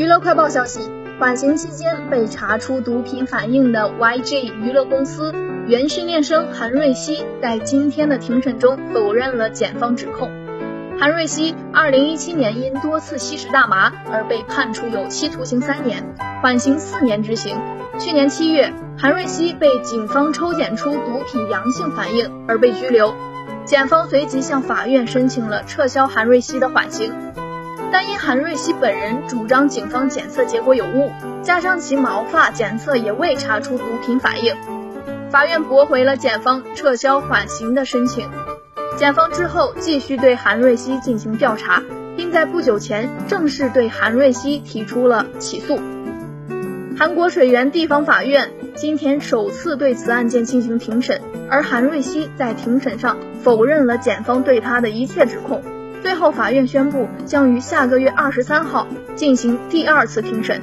娱乐快报消息，缓刑期间被查出毒品反应的 YG 娱乐公司原训练生韩瑞希，在今天的庭审中否认了检方指控。韩瑞希2017年因多次吸食大麻而被判处有期徒刑三年，缓刑四年执行。去年七月，韩瑞希被警方抽检出毒品阳性反应而被拘留，检方随即向法院申请了撤销韩瑞希的缓刑。但因韩瑞熙本人主张警方检测结果有误，加上其毛发检测也未查出毒品反应，法院驳回了检方撤销缓刑的申请。检方之后继续对韩瑞熙进行调查，并在不久前正式对韩瑞熙提出了起诉。韩国水源地方法院今天首次对此案件进行庭审，而韩瑞熙在庭审上否认了检方对他的一切指控。最后，法院宣布将于下个月二十三号进行第二次庭审。